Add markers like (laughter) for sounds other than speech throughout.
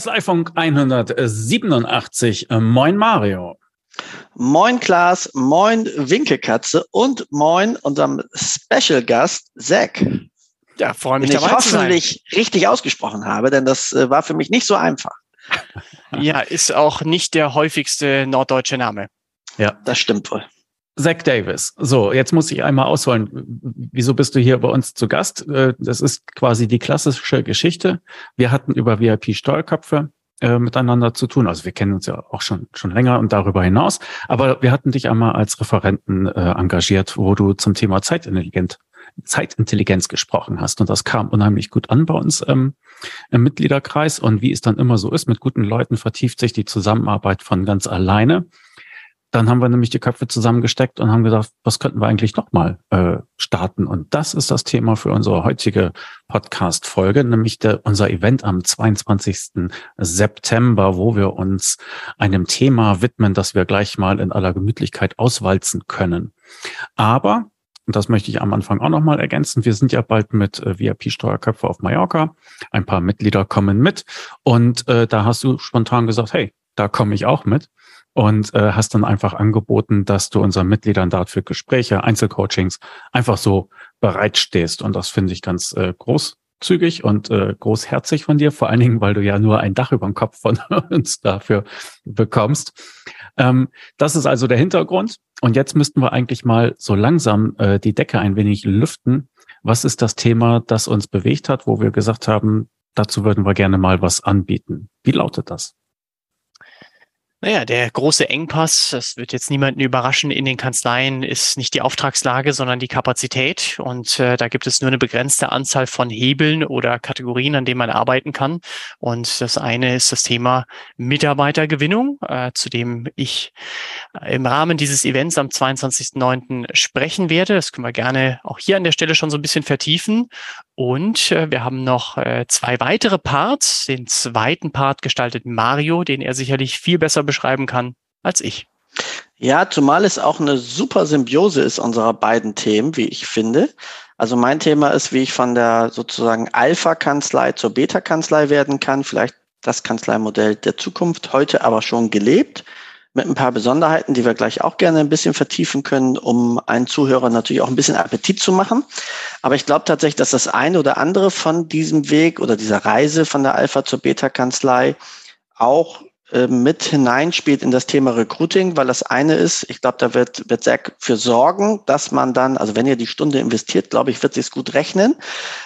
Kanzleifunk 187. Moin Mario. Moin Klaas, moin Winkelkatze und moin unserem Special Gast Zack. Ja, freue mich den dabei ich hoffentlich richtig ausgesprochen habe, denn das äh, war für mich nicht so einfach. Ja, ist auch nicht der häufigste norddeutsche Name. Ja, das stimmt wohl. Zach Davis. So, jetzt muss ich einmal ausholen. Wieso bist du hier bei uns zu Gast? Äh, das ist quasi die klassische Geschichte. Wir hatten über VIP-Steuerköpfe äh, miteinander zu tun. Also wir kennen uns ja auch schon, schon länger und darüber hinaus. Aber wir hatten dich einmal als Referenten äh, engagiert, wo du zum Thema Zeitintelligenz, Zeitintelligenz gesprochen hast. Und das kam unheimlich gut an bei uns ähm, im Mitgliederkreis. Und wie es dann immer so ist, mit guten Leuten vertieft sich die Zusammenarbeit von ganz alleine dann haben wir nämlich die Köpfe zusammengesteckt und haben gesagt, was könnten wir eigentlich nochmal äh, starten? Und das ist das Thema für unsere heutige Podcast-Folge, nämlich der, unser Event am 22. September, wo wir uns einem Thema widmen, das wir gleich mal in aller Gemütlichkeit auswalzen können. Aber und das möchte ich am Anfang auch nochmal ergänzen. Wir sind ja bald mit äh, VIP-Steuerköpfe auf Mallorca. Ein paar Mitglieder kommen mit. Und äh, da hast du spontan gesagt, hey, da komme ich auch mit und äh, hast dann einfach angeboten, dass du unseren Mitgliedern dort für Gespräche, Einzelcoachings einfach so bereitstehst. Und das finde ich ganz äh, großzügig und äh, großherzig von dir, vor allen Dingen, weil du ja nur ein Dach über dem Kopf von (laughs) uns dafür bekommst. Ähm, das ist also der Hintergrund. Und jetzt müssten wir eigentlich mal so langsam äh, die Decke ein wenig lüften. Was ist das Thema, das uns bewegt hat, wo wir gesagt haben, dazu würden wir gerne mal was anbieten? Wie lautet das? Naja, der große Engpass, das wird jetzt niemanden überraschen, in den Kanzleien ist nicht die Auftragslage, sondern die Kapazität. Und äh, da gibt es nur eine begrenzte Anzahl von Hebeln oder Kategorien, an denen man arbeiten kann. Und das eine ist das Thema Mitarbeitergewinnung, äh, zu dem ich im Rahmen dieses Events am 22.09. sprechen werde. Das können wir gerne auch hier an der Stelle schon so ein bisschen vertiefen. Und äh, wir haben noch äh, zwei weitere Parts. Den zweiten Part gestaltet Mario, den er sicherlich viel besser beschreiben kann als ich. Ja, zumal es auch eine super Symbiose ist unserer beiden Themen, wie ich finde. Also mein Thema ist, wie ich von der sozusagen Alpha-Kanzlei zur Beta-Kanzlei werden kann. Vielleicht das Kanzleimodell der Zukunft, heute aber schon gelebt mit ein paar Besonderheiten, die wir gleich auch gerne ein bisschen vertiefen können, um einen Zuhörer natürlich auch ein bisschen Appetit zu machen. Aber ich glaube tatsächlich, dass das eine oder andere von diesem Weg oder dieser Reise von der Alpha zur Beta-Kanzlei auch mit hineinspielt in das Thema Recruiting, weil das eine ist, ich glaube, da wird, wird sehr für sorgen, dass man dann, also wenn ihr die Stunde investiert, glaube ich, wird sich gut rechnen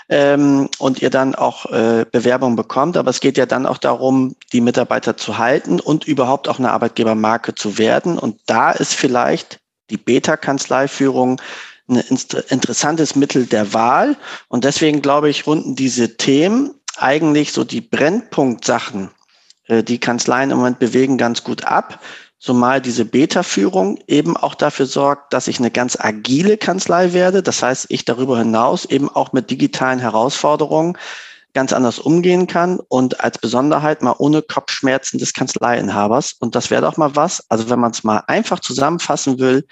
ähm, und ihr dann auch äh, Bewerbung bekommt. Aber es geht ja dann auch darum, die Mitarbeiter zu halten und überhaupt auch eine Arbeitgebermarke zu werden. Und da ist vielleicht die Beta-Kanzleiführung ein interessantes Mittel der Wahl. Und deswegen glaube ich, runden diese Themen eigentlich so die Brennpunktsachen die Kanzleien im Moment bewegen ganz gut ab, zumal diese Beta-Führung eben auch dafür sorgt, dass ich eine ganz agile Kanzlei werde. Das heißt, ich darüber hinaus eben auch mit digitalen Herausforderungen ganz anders umgehen kann und als Besonderheit mal ohne Kopfschmerzen des Kanzleiinhabers. Und das wäre doch mal was. Also wenn man es mal einfach zusammenfassen will,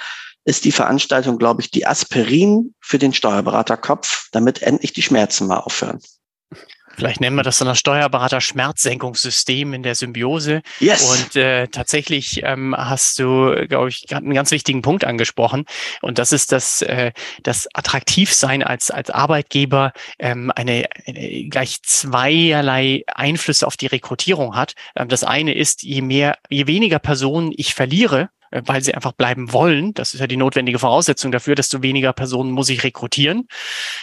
ist die Veranstaltung, glaube ich, die Aspirin für den Steuerberaterkopf, damit endlich die Schmerzen mal aufhören. Vielleicht nennen wir das dann das Steuerberater-Schmerzsenkungssystem in der Symbiose. Yes. Und äh, tatsächlich ähm, hast du, glaube ich, gerade einen ganz wichtigen Punkt angesprochen. Und das ist das, äh, das Attraktivsein als, als Arbeitgeber ähm, eine, eine gleich zweierlei Einflüsse auf die Rekrutierung hat. Ähm, das eine ist, je mehr, je weniger Personen ich verliere, weil sie einfach bleiben wollen. Das ist ja die notwendige Voraussetzung dafür, desto weniger Personen muss ich rekrutieren.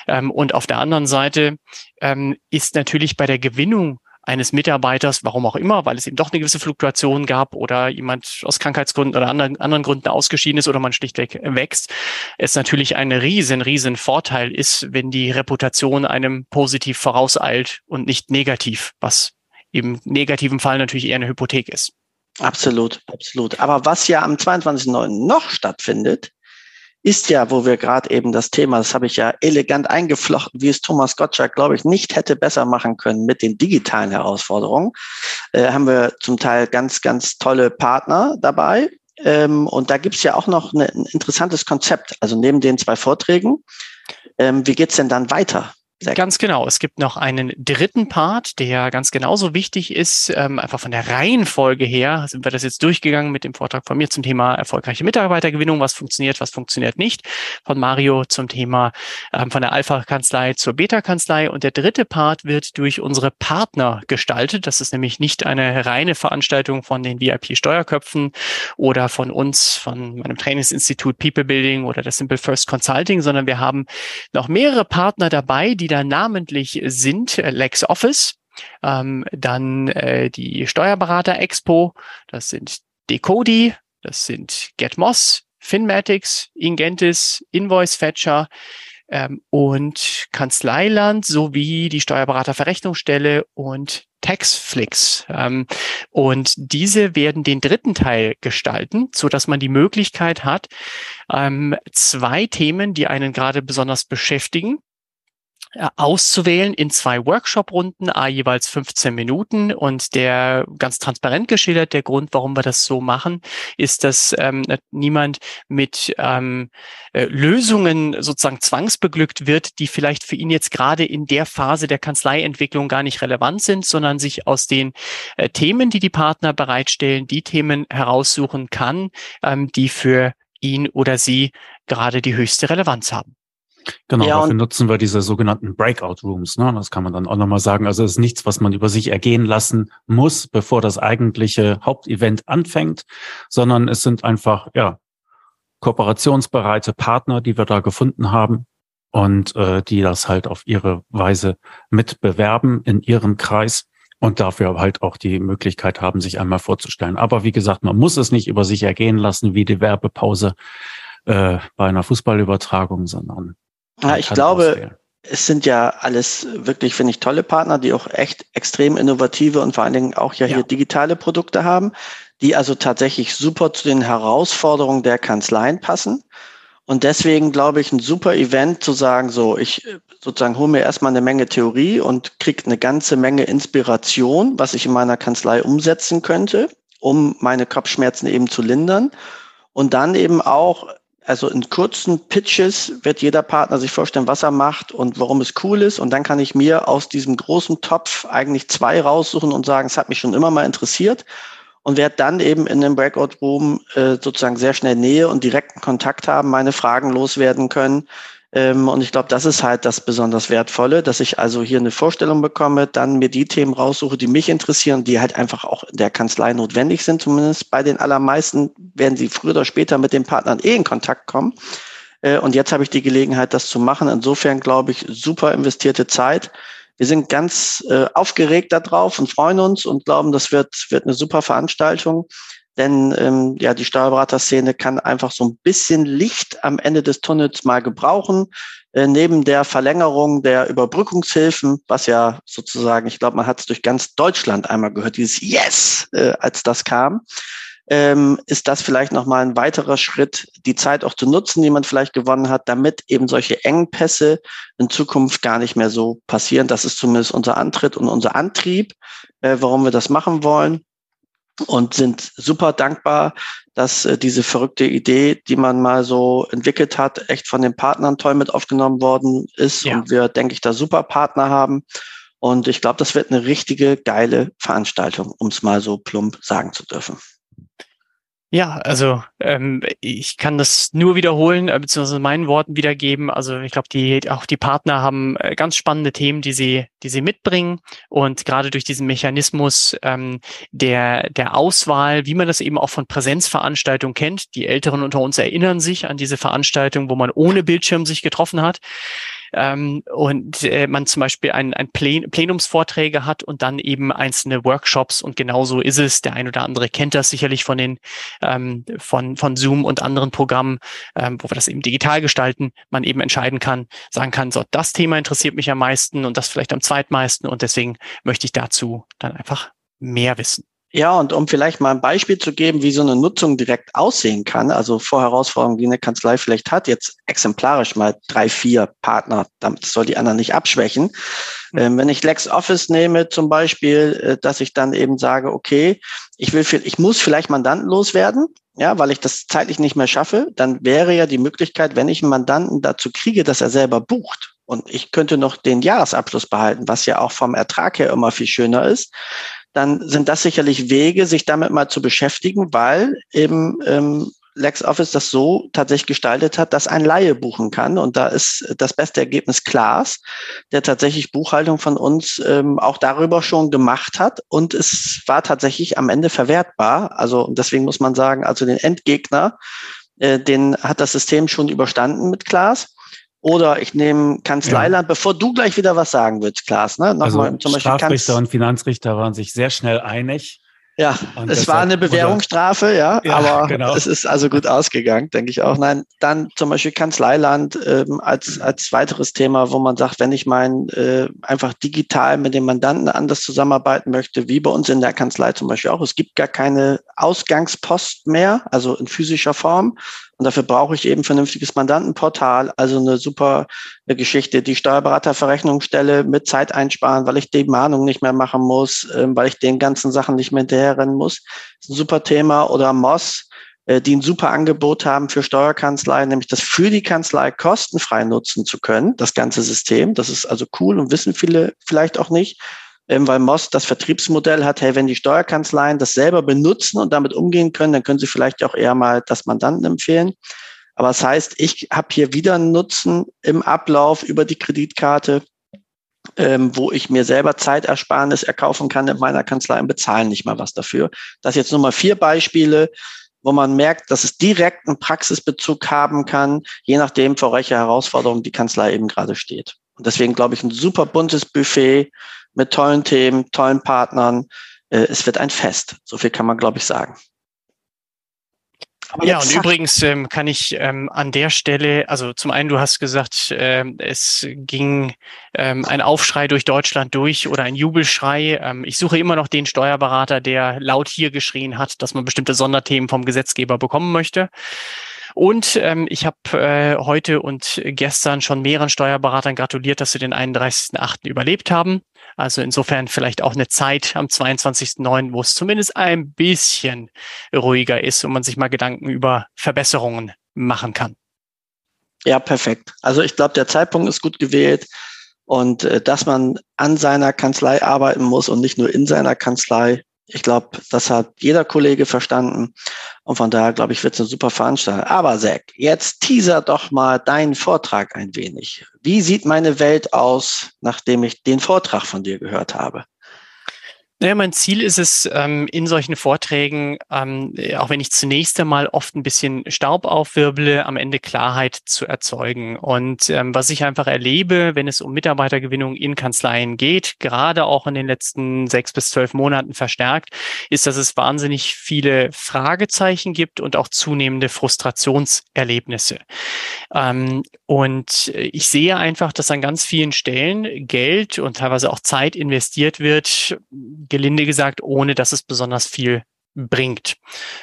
Ähm, und auf der anderen Seite ähm, ist natürlich bei der Gewinnung eines Mitarbeiters, warum auch immer, weil es eben doch eine gewisse Fluktuation gab oder jemand aus Krankheitsgründen oder anderen, anderen Gründen ausgeschieden ist oder man schlichtweg wächst, es natürlich ein riesen, riesen Vorteil ist, wenn die Reputation einem positiv vorauseilt und nicht negativ, was im negativen Fall natürlich eher eine Hypothek ist. Absolut, absolut. Aber was ja am 22.09. noch stattfindet, ist ja, wo wir gerade eben das Thema, das habe ich ja elegant eingeflochten, wie es Thomas Gottschalk, glaube ich, nicht hätte besser machen können mit den digitalen Herausforderungen, äh, haben wir zum Teil ganz, ganz tolle Partner dabei. Ähm, und da gibt es ja auch noch eine, ein interessantes Konzept. Also neben den zwei Vorträgen, ähm, wie geht's denn dann weiter? Ganz genau. Es gibt noch einen dritten Part, der ganz genauso wichtig ist, ähm, einfach von der Reihenfolge her. Sind wir das jetzt durchgegangen mit dem Vortrag von mir zum Thema erfolgreiche Mitarbeitergewinnung, was funktioniert, was funktioniert nicht. Von Mario zum Thema ähm, von der Alpha-Kanzlei zur Beta-Kanzlei. Und der dritte Part wird durch unsere Partner gestaltet. Das ist nämlich nicht eine reine Veranstaltung von den VIP-Steuerköpfen oder von uns, von meinem Trainingsinstitut People Building oder der Simple First Consulting, sondern wir haben noch mehrere Partner dabei, die da namentlich sind äh, LexOffice, ähm, dann äh, die Steuerberater Expo, das sind Decodi, das sind GetMoss, Finmatics, Ingentis, Invoice Fetcher ähm, und Kanzleiland sowie die Steuerberaterverrechnungsstelle und Taxflix. Ähm, und diese werden den dritten Teil gestalten, so dass man die Möglichkeit hat, ähm, zwei Themen, die einen gerade besonders beschäftigen, auszuwählen in zwei Workshop-Runden, a jeweils 15 Minuten. Und der ganz transparent geschildert, der Grund, warum wir das so machen, ist, dass ähm, niemand mit ähm, äh, Lösungen sozusagen zwangsbeglückt wird, die vielleicht für ihn jetzt gerade in der Phase der Kanzleientwicklung gar nicht relevant sind, sondern sich aus den äh, Themen, die die Partner bereitstellen, die Themen heraussuchen kann, ähm, die für ihn oder sie gerade die höchste Relevanz haben. Genau, ja, dafür nutzen wir diese sogenannten Breakout Rooms. Ne? Das kann man dann auch nochmal sagen. Also es ist nichts, was man über sich ergehen lassen muss, bevor das eigentliche Hauptevent anfängt, sondern es sind einfach ja kooperationsbereite Partner, die wir da gefunden haben und äh, die das halt auf ihre Weise mitbewerben in ihrem Kreis und dafür halt auch die Möglichkeit haben, sich einmal vorzustellen. Aber wie gesagt, man muss es nicht über sich ergehen lassen wie die Werbepause äh, bei einer Fußballübertragung, sondern ja, ich glaube, es sind ja alles wirklich, finde ich, tolle Partner, die auch echt extrem innovative und vor allen Dingen auch ja, ja. hier digitale Produkte haben, die also tatsächlich super zu den Herausforderungen der Kanzleien passen. Und deswegen glaube ich, ein super Event zu sagen, so, ich sozusagen hole mir erstmal eine Menge Theorie und kriege eine ganze Menge Inspiration, was ich in meiner Kanzlei umsetzen könnte, um meine Kopfschmerzen eben zu lindern. Und dann eben auch also in kurzen Pitches wird jeder Partner sich vorstellen, was er macht und warum es cool ist. Und dann kann ich mir aus diesem großen Topf eigentlich zwei raussuchen und sagen, es hat mich schon immer mal interessiert und werde dann eben in dem Breakout Room äh, sozusagen sehr schnell Nähe und direkten Kontakt haben, meine Fragen loswerden können und ich glaube, das ist halt das besonders Wertvolle, dass ich also hier eine Vorstellung bekomme, dann mir die Themen raussuche, die mich interessieren, die halt einfach auch in der Kanzlei notwendig sind. Zumindest bei den allermeisten werden sie früher oder später mit den Partnern eh in Kontakt kommen. Äh, und jetzt habe ich die Gelegenheit, das zu machen. Insofern glaube ich, super investierte Zeit. Wir sind ganz äh, aufgeregt darauf und freuen uns und glauben, das wird, wird eine super Veranstaltung. Denn ähm, ja, die Steuerberaterszene kann einfach so ein bisschen Licht am Ende des Tunnels mal gebrauchen. Äh, neben der Verlängerung der Überbrückungshilfen, was ja sozusagen, ich glaube, man hat es durch ganz Deutschland einmal gehört, dieses Yes, äh, als das kam, ähm, ist das vielleicht nochmal ein weiterer Schritt, die Zeit auch zu nutzen, die man vielleicht gewonnen hat, damit eben solche Engpässe in Zukunft gar nicht mehr so passieren. Das ist zumindest unser Antritt und unser Antrieb, äh, warum wir das machen wollen und sind super dankbar, dass äh, diese verrückte Idee, die man mal so entwickelt hat, echt von den Partnern toll mit aufgenommen worden ist ja. und wir, denke ich, da super Partner haben. Und ich glaube, das wird eine richtige geile Veranstaltung, um es mal so plump sagen zu dürfen. Ja, also ähm, ich kann das nur wiederholen, äh, beziehungsweise meinen Worten wiedergeben. Also ich glaube, die auch die Partner haben äh, ganz spannende Themen, die sie, die sie mitbringen. Und gerade durch diesen Mechanismus ähm, der, der Auswahl, wie man das eben auch von Präsenzveranstaltungen kennt, die Älteren unter uns erinnern sich an diese Veranstaltung, wo man ohne Bildschirm sich getroffen hat ähm, und äh, man zum Beispiel ein, ein Plen Plenumsvorträge hat und dann eben einzelne Workshops und genauso ist es. Der ein oder andere kennt das sicherlich von den ähm, von, von Zoom und anderen Programmen, ähm, wo wir das eben digital gestalten, man eben entscheiden kann, sagen kann, so, das Thema interessiert mich am meisten und das vielleicht am zweitmeisten und deswegen möchte ich dazu dann einfach mehr wissen. Ja, und um vielleicht mal ein Beispiel zu geben, wie so eine Nutzung direkt aussehen kann, also vor Herausforderungen, die eine Kanzlei vielleicht hat, jetzt exemplarisch mal drei, vier Partner, damit soll die anderen nicht abschwächen. Mhm. Ähm, wenn ich LexOffice nehme zum Beispiel, äh, dass ich dann eben sage, okay, ich will, ich muss vielleicht Mandanten loswerden, ja, weil ich das zeitlich nicht mehr schaffe, dann wäre ja die Möglichkeit, wenn ich einen Mandanten dazu kriege, dass er selber bucht, und ich könnte noch den Jahresabschluss behalten, was ja auch vom Ertrag her immer viel schöner ist, dann sind das sicherlich Wege, sich damit mal zu beschäftigen, weil eben ähm, LexOffice das so tatsächlich gestaltet hat, dass ein Laie buchen kann. Und da ist das beste Ergebnis Klaas, der tatsächlich Buchhaltung von uns ähm, auch darüber schon gemacht hat. Und es war tatsächlich am Ende verwertbar. Also deswegen muss man sagen, also den Endgegner, äh, den hat das System schon überstanden mit Klaas. Oder ich nehme Kanzleiland, ja. bevor du gleich wieder was sagen willst, Klaas. Ne? Nochmal, also zum Beispiel Strafrichter und Finanzrichter waren sich sehr schnell einig. Ja, und es war eine Bewährungsstrafe, ja, ja, aber (laughs) genau. es ist also gut ausgegangen, denke ich auch. Nein, dann zum Beispiel Kanzleiland ähm, als, als weiteres Thema, wo man sagt, wenn ich mein äh, einfach digital mit dem Mandanten anders zusammenarbeiten möchte, wie bei uns in der Kanzlei zum Beispiel auch, es gibt gar keine Ausgangspost mehr, also in physischer Form, und dafür brauche ich eben vernünftiges Mandantenportal, also eine super Geschichte, die Steuerberaterverrechnung stelle mit Zeit einsparen, weil ich die Mahnung nicht mehr machen muss, ähm, weil ich den ganzen Sachen nicht mehr hinterherrennen muss. Das ist ein super Thema. Oder Moss, äh, die ein super Angebot haben für Steuerkanzleien, nämlich das für die Kanzlei kostenfrei nutzen zu können, das ganze System. Das ist also cool und wissen viele vielleicht auch nicht weil Moss das Vertriebsmodell hat, hey, wenn die Steuerkanzleien das selber benutzen und damit umgehen können, dann können sie vielleicht auch eher mal das Mandanten empfehlen. Aber das heißt, ich habe hier wieder einen Nutzen im Ablauf über die Kreditkarte, ähm, wo ich mir selber Zeitersparnis erkaufen kann in meiner Kanzlei und bezahlen nicht mal was dafür. Das jetzt nur mal vier Beispiele, wo man merkt, dass es direkt einen Praxisbezug haben kann, je nachdem, vor welcher Herausforderung die Kanzlei eben gerade steht. Und deswegen glaube ich, ein super buntes Buffet mit tollen Themen, tollen Partnern. Äh, es wird ein Fest. So viel kann man, glaube ich, sagen. Aber ja, und übrigens ähm, kann ich ähm, an der Stelle, also zum einen, du hast gesagt, ähm, es ging ähm, ein Aufschrei durch Deutschland durch oder ein Jubelschrei. Ähm, ich suche immer noch den Steuerberater, der laut hier geschrien hat, dass man bestimmte Sonderthemen vom Gesetzgeber bekommen möchte. Und ähm, ich habe äh, heute und gestern schon mehreren Steuerberatern gratuliert, dass sie den 31.8. überlebt haben. Also insofern vielleicht auch eine Zeit am 22.9., wo es zumindest ein bisschen ruhiger ist und man sich mal Gedanken über Verbesserungen machen kann. Ja, perfekt. Also ich glaube, der Zeitpunkt ist gut gewählt und äh, dass man an seiner Kanzlei arbeiten muss und nicht nur in seiner Kanzlei, ich glaube, das hat jeder Kollege verstanden. Und von daher, glaube ich, wird es eine super Veranstaltung. Aber Zack, jetzt teaser doch mal deinen Vortrag ein wenig. Wie sieht meine Welt aus, nachdem ich den Vortrag von dir gehört habe? Naja, mein Ziel ist es, ähm, in solchen Vorträgen, ähm, auch wenn ich zunächst einmal oft ein bisschen Staub aufwirble, am Ende Klarheit zu erzeugen. Und ähm, was ich einfach erlebe, wenn es um Mitarbeitergewinnung in Kanzleien geht, gerade auch in den letzten sechs bis zwölf Monaten verstärkt, ist, dass es wahnsinnig viele Fragezeichen gibt und auch zunehmende Frustrationserlebnisse. und ich sehe einfach, dass an ganz vielen Stellen Geld und teilweise auch Zeit investiert wird, gelinde gesagt, ohne dass es besonders viel bringt.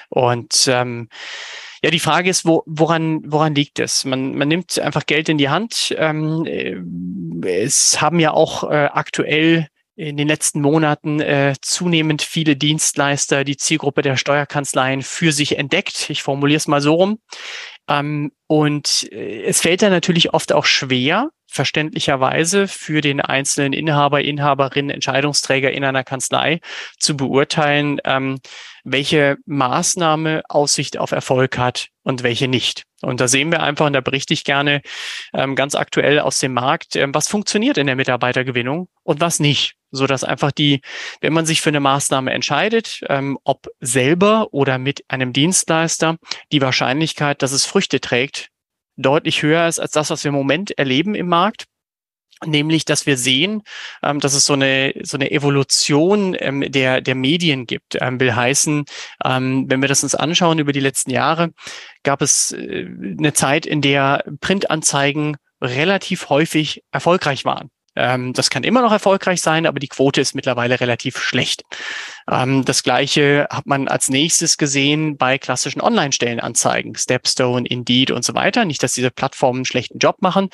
Und ähm, ja, die Frage ist, wo, woran, woran liegt es? Man, man nimmt einfach Geld in die Hand. Ähm, äh, es haben ja auch äh, aktuell in den letzten Monaten äh, zunehmend viele Dienstleister die Zielgruppe der Steuerkanzleien für sich entdeckt. Ich formuliere es mal so rum. Ähm, und äh, es fällt da natürlich oft auch schwer, verständlicherweise für den einzelnen Inhaber, Inhaberin, Entscheidungsträger in einer Kanzlei zu beurteilen, ähm, welche Maßnahme Aussicht auf Erfolg hat und welche nicht. Und da sehen wir einfach, und da berichte ich gerne ähm, ganz aktuell aus dem Markt, ähm, was funktioniert in der Mitarbeitergewinnung und was nicht. So dass einfach die, wenn man sich für eine Maßnahme entscheidet, ähm, ob selber oder mit einem Dienstleister, die Wahrscheinlichkeit, dass es Früchte trägt, deutlich höher ist als das, was wir im Moment erleben im Markt. Nämlich, dass wir sehen, ähm, dass es so eine, so eine Evolution ähm, der, der Medien gibt. Ähm, will heißen, ähm, wenn wir das uns anschauen über die letzten Jahre, gab es äh, eine Zeit, in der Printanzeigen relativ häufig erfolgreich waren. Ähm, das kann immer noch erfolgreich sein, aber die Quote ist mittlerweile relativ schlecht. Ähm, das gleiche hat man als nächstes gesehen bei klassischen Online-Stellenanzeigen, Stepstone, Indeed und so weiter. Nicht, dass diese Plattformen einen schlechten Job machen,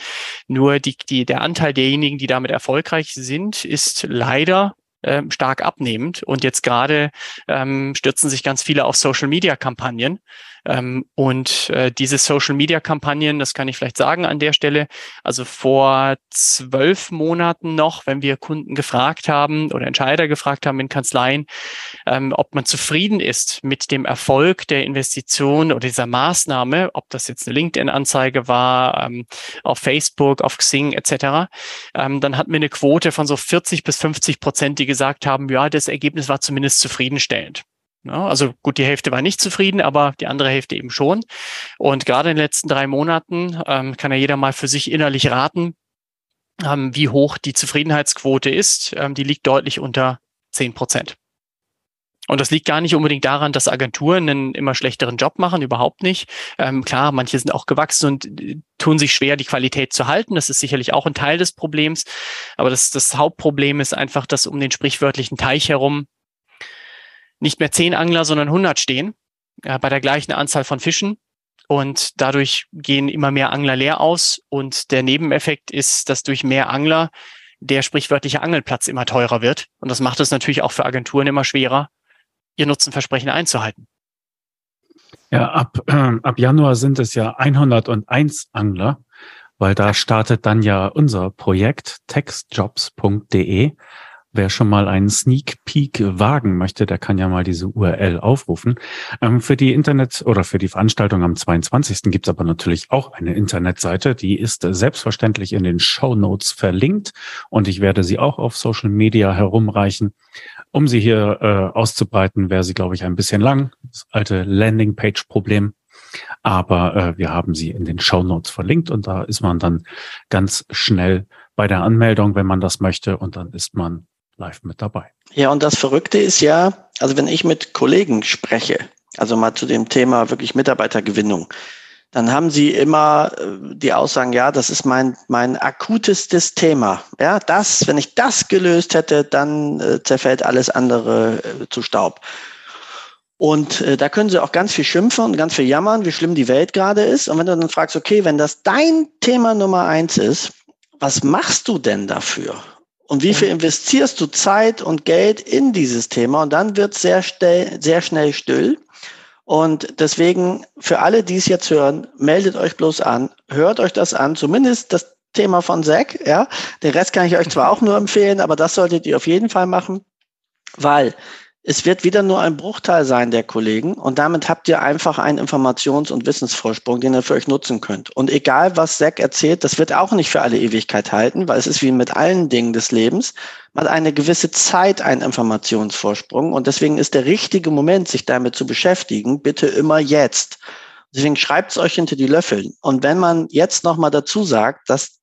nur die, die, der Anteil derjenigen, die damit erfolgreich sind, ist leider ähm, stark abnehmend. Und jetzt gerade ähm, stürzen sich ganz viele auf Social-Media-Kampagnen, Ähm, und äh, diese Social-Media-Kampagnen, das kann ich vielleicht sagen an der Stelle, also vor zwölf Monaten noch, wenn wir Kunden gefragt haben oder Entscheider gefragt haben in Kanzleien, ähm, ob man zufrieden ist mit dem Erfolg der Investition oder dieser Maßnahme, ob das jetzt eine LinkedIn-Anzeige war, ähm, auf Facebook, auf Xing etc., ähm, dann hatten wir eine Quote von so 40 bis 50 Prozent, die gesagt haben, ja, das Ergebnis war zumindest zufriedenstellend. Ja, also gut, die Hälfte war nicht zufrieden, aber die andere Hälfte eben schon. Und gerade in den letzten drei Monaten ähm, kann ja jeder mal für sich innerlich raten, ähm, wie hoch die Zufriedenheitsquote ist. Ähm, die liegt deutlich unter zehn Prozent. Und das liegt gar nicht unbedingt daran, dass Agenturen einen immer schlechteren Job machen, überhaupt nicht. Ähm, klar, manche sind auch gewachsen und äh, tun sich schwer, die Qualität zu halten. Das ist sicherlich auch ein Teil des Problems. Aber das, das Hauptproblem ist einfach, dass um den sprichwörtlichen Teich herum nicht mehr zehn Angler, sondern 100 stehen, äh, bei der gleichen Anzahl von Fischen. Und dadurch gehen immer mehr Angler leer aus. Und der Nebeneffekt ist, dass durch mehr Angler der sprichwörtliche Angelplatz immer teurer wird. Und das macht es natürlich auch für Agenturen immer schwerer, ihr Nutzenversprechen einzuhalten. Ja, ab, äh, ab Januar sind es ja 101 Angler, weil da startet dann ja unser Projekt textjobs.de. Wer schon mal einen Sneak Peek wagen möchte, der kann ja mal diese URL aufrufen. Ähm, für die Internet oder für die Veranstaltung am 22. gibt es aber natürlich auch eine Internetseite. Die ist selbstverständlich in den Show Notes verlinkt und ich werde sie auch auf Social Media herumreichen. Um sie hier äh, auszubreiten, wäre sie, glaube ich, ein bisschen lang. Das alte Landingpage-Problem. Aber äh, wir haben sie in den Show Notes verlinkt und da ist man dann ganz schnell bei der Anmeldung, wenn man das möchte. Und dann ist man live mit dabei. Ja, und das Verrückte ist ja, also wenn ich mit Kollegen spreche, also mal zu dem Thema wirklich Mitarbeitergewinnung, dann haben sie immer äh, die Aussagen, ja, das ist mein, mein akutestes Thema. Ja, das, wenn ich das gelöst hätte, dann äh, zerfällt alles andere äh, zu Staub. Und äh, da können sie auch ganz viel schimpfen und ganz viel jammern, wie schlimm die Welt gerade ist. Und wenn du dann fragst, okay, wenn das dein Thema Nummer eins ist, was machst du denn dafür? Und wie viel investierst du Zeit und Geld in dieses Thema? Und dann wird es sehr, sehr schnell still. Und deswegen für alle, die es jetzt hören, meldet euch bloß an, hört euch das an, zumindest das Thema von Zack, ja. Den Rest kann ich euch zwar auch nur empfehlen, aber das solltet ihr auf jeden Fall machen, weil es wird wieder nur ein Bruchteil sein der Kollegen und damit habt ihr einfach einen Informations- und Wissensvorsprung, den ihr für euch nutzen könnt. Und egal, was Zack erzählt, das wird auch nicht für alle Ewigkeit halten, weil es ist wie mit allen Dingen des Lebens, mal eine gewisse Zeit ein Informationsvorsprung und deswegen ist der richtige Moment, sich damit zu beschäftigen, bitte immer jetzt. Deswegen schreibt es euch hinter die Löffel. Und wenn man jetzt nochmal dazu sagt, dass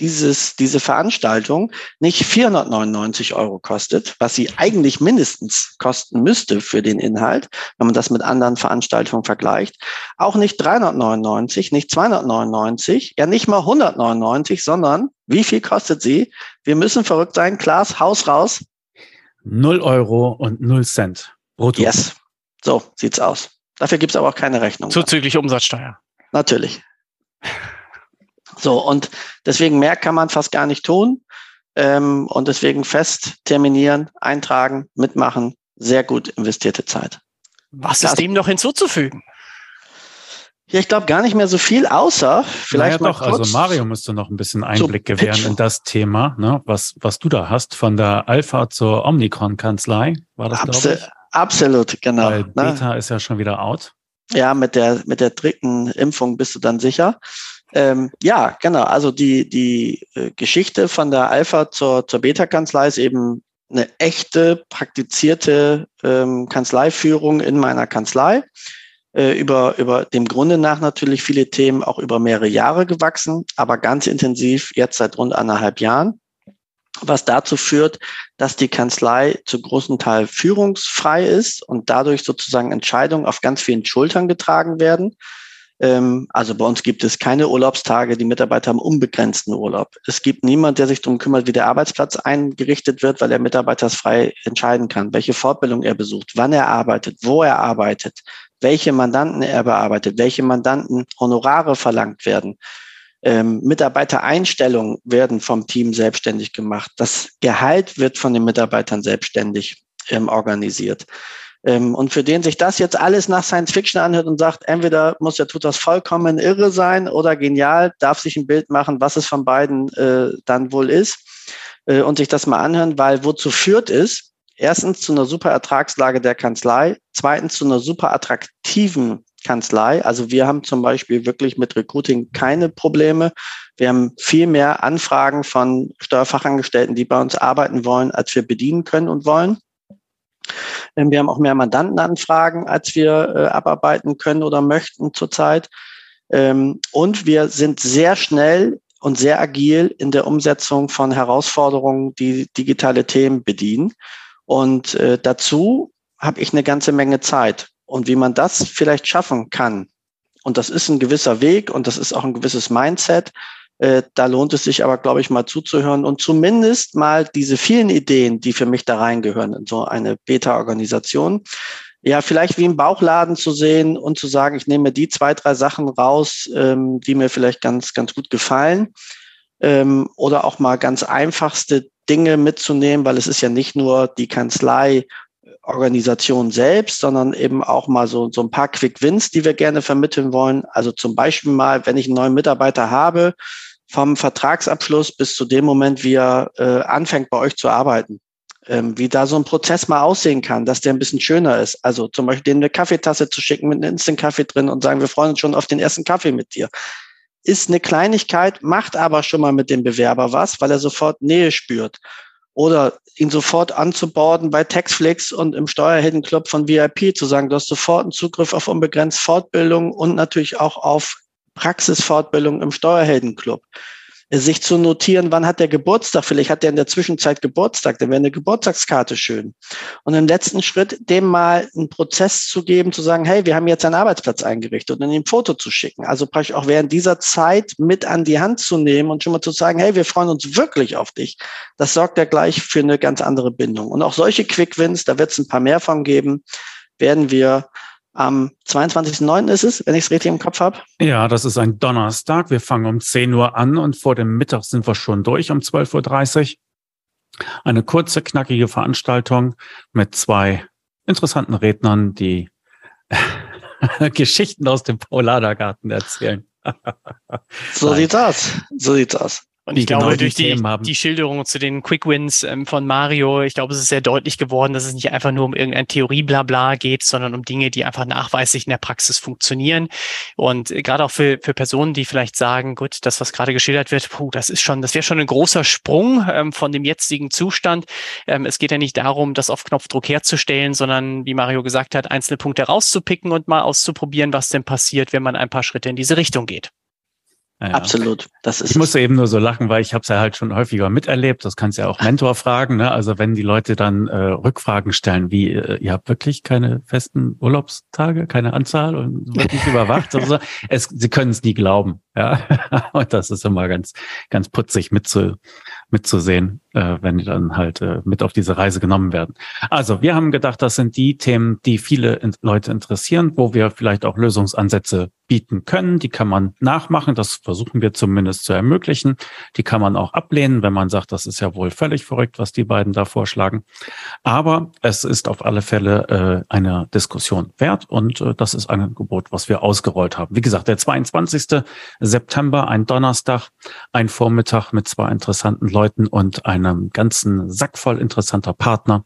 dieses, diese Veranstaltung nicht 499 Euro kostet, was sie eigentlich mindestens kosten müsste für den Inhalt, wenn man das mit anderen Veranstaltungen vergleicht. Auch nicht 399, nicht 299, ja nicht mal 199, sondern wie viel kostet sie? Wir müssen verrückt sein. Klaas, Haus raus. Null Euro und null Cent brutto. Yes. So sieht's aus. Dafür gibt's aber auch keine Rechnung. Zuzüglich Umsatzsteuer. Natürlich. So, und deswegen mehr kann man fast gar nicht tun. Ähm, und deswegen fest terminieren, eintragen, mitmachen, sehr gut investierte Zeit. Was das, ist dem noch hinzuzufügen? Ja, ich glaube gar nicht mehr so viel, außer vielleicht naja, doch, Also Mario müsste noch ein bisschen Einblick gewähren in das Thema, ne, was, was du da hast, von der Alpha zur Omnicon-Kanzlei, war das, Abs glaube ich? Absolut, genau. Weil ne? Beta ne? ist ja schon wieder out. Ja, mit der, mit der dritten Impfung bist du dann sicher. Ähm, ja, genau. Also die, die äh, Geschichte von der Alpha zur, zur Beta-Kanzlei ist eben eine echte, praktizierte ähm, Kanzleiführung in meiner Kanzlei. Äh, über, über dem Grunde nach natürlich viele Themen auch über mehrere Jahre gewachsen, aber ganz intensiv jetzt seit rund anderthalb Jahren. Was dazu führt, dass die Kanzlei zu großen Teil führungsfrei ist und dadurch sozusagen Entscheidungen auf ganz vielen Schultern getragen werden. Ähm, also bei uns gibt es keine Urlaubstage. Die Mitarbeiter haben unbegrenzten Urlaub. Es gibt niemand, der sich darum kümmert, wie der Arbeitsplatz eingerichtet wird, weil der Mitarbeiter es frei entscheiden kann, welche Fortbildung er besucht, wann er arbeitet, wo er arbeitet, welche Mandanten er bearbeitet, welche Mandanten Honorare verlangt werden. Ähm, Mitarbeitereinstellungen werden vom Team selbstständig gemacht. Das Gehalt wird von den Mitarbeitern selbstständig ähm, organisiert. Ähm, und für den sich das jetzt alles nach Science Fiction anhört und sagt, entweder muss der tut das vollkommen irre sein oder genial, darf sich ein Bild machen, was es von beiden äh, dann wohl ist äh, und sich das mal anhören, weil wozu führt es? Erstens zu einer super Ertragslage der Kanzlei, zweitens zu einer super attraktiven Kanzlei. Also wir haben zum Beispiel wirklich mit Recruiting keine Probleme. Wir haben viel mehr Anfragen von Steuerfachangestellten, die bei uns arbeiten wollen, als wir bedienen können und wollen. Wir haben auch mehr Mandantenanfragen, als wir äh, abarbeiten können oder möchten zurzeit. Ähm, und wir sind sehr schnell und sehr agil in der Umsetzung von Herausforderungen, die digitale Themen bedienen. Und äh, dazu habe ich eine ganze Menge Zeit. Und wie man das vielleicht schaffen kann, und das ist ein gewisser Weg und das ist auch ein gewisses Mindset, da lohnt es sich aber, glaube ich, mal zuzuhören und zumindest mal diese vielen Ideen, die für mich da reingehören in so eine Beta-Organisation, ja, vielleicht wie im Bauchladen zu sehen und zu sagen, ich nehme die zwei, drei Sachen raus, ähm, die mir vielleicht ganz, ganz gut gefallen. Ähm, oder auch mal ganz einfachste Dinge mitzunehmen, weil es ist ja nicht nur die Kanzlei Organisation selbst, sondern eben auch mal so, so ein paar Quick Wins, die wir gerne vermitteln wollen. Also zum Beispiel mal, wenn ich einen neuen Mitarbeiter habe, vom Vertragsabschluss bis zu dem Moment, wie er äh, anfängt, bei euch zu arbeiten. Ähm, wie da so ein Prozess mal aussehen kann, dass der ein bisschen schöner ist. Also zum Beispiel denen eine Kaffeetasse zu schicken mit einem Instant-Kaffee drin und sagen, wir freuen uns schon auf den ersten Kaffee mit dir. Ist eine Kleinigkeit, macht aber schon mal mit dem Bewerber was, weil er sofort Nähe spürt. Oder ihn sofort anzuborden bei Taxflix und im Steuerheldenclub von VIP zu sagen, du hast sofort einen Zugriff auf unbegrenzt Fortbildung und natürlich auch auf Praxisfortbildung im Steuerheldenclub. Sich zu notieren, wann hat der Geburtstag? Vielleicht hat der in der Zwischenzeit Geburtstag, dann wäre eine Geburtstagskarte schön. Und im letzten Schritt dem mal einen Prozess zu geben, zu sagen, hey, wir haben jetzt einen Arbeitsplatz eingerichtet und ihm ein Foto zu schicken. Also praktisch auch während dieser Zeit mit an die Hand zu nehmen und schon mal zu sagen, hey, wir freuen uns wirklich auf dich. Das sorgt ja gleich für eine ganz andere Bindung. Und auch solche Quick Wins, da wird es ein paar mehr von geben, werden wir am 22.09. ist es, wenn ich es richtig im Kopf habe. Ja, das ist ein Donnerstag. Wir fangen um 10 Uhr an und vor dem Mittag sind wir schon durch um 12.30 Uhr. Eine kurze, knackige Veranstaltung mit zwei interessanten Rednern, die (laughs) Geschichten aus dem Paulanergarten erzählen. so sieht's aus. So sieht's aus. Und ich glaube, genau durch die, die Schilderung zu den Quick Wins ähm, von Mario, ich glaube, es ist sehr deutlich geworden, dass es nicht einfach nur um irgendein Theorie-Blabla geht, sondern um Dinge, die einfach nachweislich in der Praxis funktionieren. Und äh, gerade auch für, für Personen, die vielleicht sagen, gut, das, was gerade geschildert wird, puh, das ist schon, das wäre schon ein großer Sprung ähm, von dem jetzigen Zustand. Ähm, es geht ja nicht darum, das auf Knopfdruck herzustellen, sondern, wie Mario gesagt hat, einzelne Punkte rauszupicken und mal auszuprobieren, was denn passiert, wenn man ein paar Schritte in diese Richtung geht. Ja, Absolut. Das ist ich musste eben nur so lachen, weil ich habe es ja halt schon häufiger miterlebt. Das kannst ja auch Mentor fragen. Ne? Also wenn die Leute dann äh, Rückfragen stellen, wie äh, ihr habt wirklich keine festen Urlaubstage, keine Anzahl und wird nicht überwacht. Also, (laughs) es, sie können es nie glauben. Ja, (laughs) und das ist immer ganz ganz putzig mitzu, mitzusehen, äh, wenn die dann halt äh, mit auf diese Reise genommen werden. Also wir haben gedacht, das sind die Themen, die viele Leute interessieren, wo wir vielleicht auch Lösungsansätze bieten können. Die kann man nachmachen, das versuchen wir zumindest zu ermöglichen. Die kann man auch ablehnen, wenn man sagt, das ist ja wohl völlig verrückt, was die beiden da vorschlagen. Aber es ist auf alle Fälle äh, eine Diskussion wert und äh, das ist ein Angebot, was wir ausgerollt haben. Wie gesagt, der 22. September, ein Donnerstag, ein Vormittag mit zwei interessanten Leuten und einem ganzen Sack voll interessanter Partner.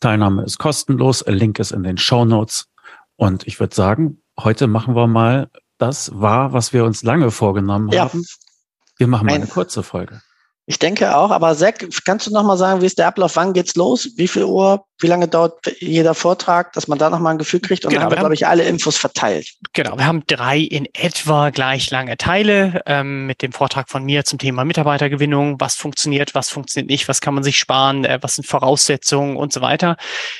Teilnahme ist kostenlos, Link ist in den Show Notes. Und ich würde sagen, heute machen wir mal das war, was wir uns lange vorgenommen ja. haben. Wir machen mal eine kurze Folge. Ich denke auch, aber Zack, kannst du noch mal sagen, wie ist der Ablauf? Wann geht's los? Wie viel Uhr? Wie lange dauert jeder Vortrag, dass man da noch mal ein Gefühl kriegt? Und genau, dann haben wir, glaube ich, alle Infos verteilt. Genau, wir haben drei in etwa gleich lange Teile ähm, mit dem Vortrag von mir zum Thema Mitarbeitergewinnung. Was funktioniert, was funktioniert nicht, was kann man sich sparen, äh, was sind Voraussetzungen und so weiter.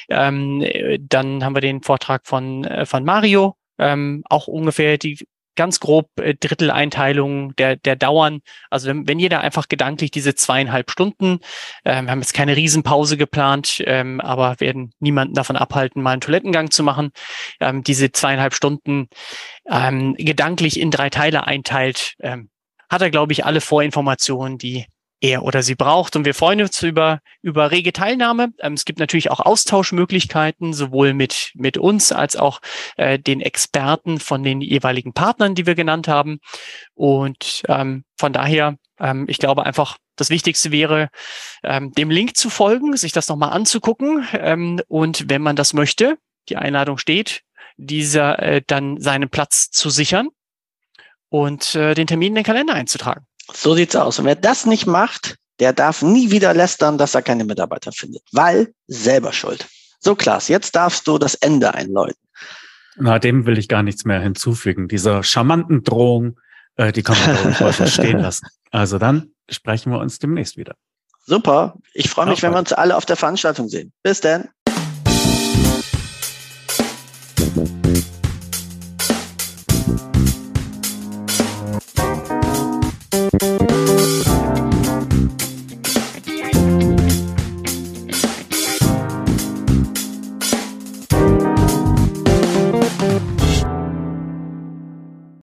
Ähm, dann haben wir den Vortrag von, äh, von Mario, ähm, auch ungefähr die ganz grob äh, Dritteleinteilung der, der Dauern. Also wenn, wenn jeder einfach gedanklich diese zweieinhalb Stunden, ähm, wir haben jetzt keine Riesenpause geplant, ähm, aber werden niemanden davon abhalten, mal einen Toilettengang zu machen, ähm, diese zweieinhalb Stunden ähm, gedanklich in drei Teile einteilt, ähm, hat er, glaube ich, alle Vorinformationen, die er oder sie braucht. Und wir freuen uns über, über rege Teilnahme. Ähm, es gibt natürlich auch Austauschmöglichkeiten, sowohl mit, mit uns als auch äh, den Experten von den jeweiligen Partnern, die wir genannt haben. Und ähm, von daher, ähm, ich glaube einfach, das Wichtigste wäre, ähm, dem Link zu folgen, sich das nochmal anzugucken. Ähm, und wenn man das möchte, die Einladung steht, dieser äh, dann seinen Platz zu sichern und äh, den Termin in den Kalender einzutragen. So sieht's aus. Und wer das nicht macht, der darf nie wieder lästern, dass er keine Mitarbeiter findet, weil selber schuld. So, Klaas, jetzt darfst du das Ende einläuten. Na, dem will ich gar nichts mehr hinzufügen. Dieser charmanten Drohung, äh, die kann man ruhig heute stehen lassen. Also dann sprechen wir uns demnächst wieder. Super. Ich freue mich, wenn wir uns alle auf der Veranstaltung sehen. Bis dann.